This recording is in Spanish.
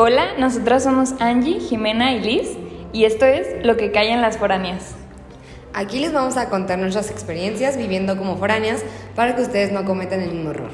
Hola, nosotras somos Angie, Jimena y Liz y esto es Lo que cae en las foráneas. Aquí les vamos a contar nuestras experiencias viviendo como foráneas para que ustedes no cometan el mismo error.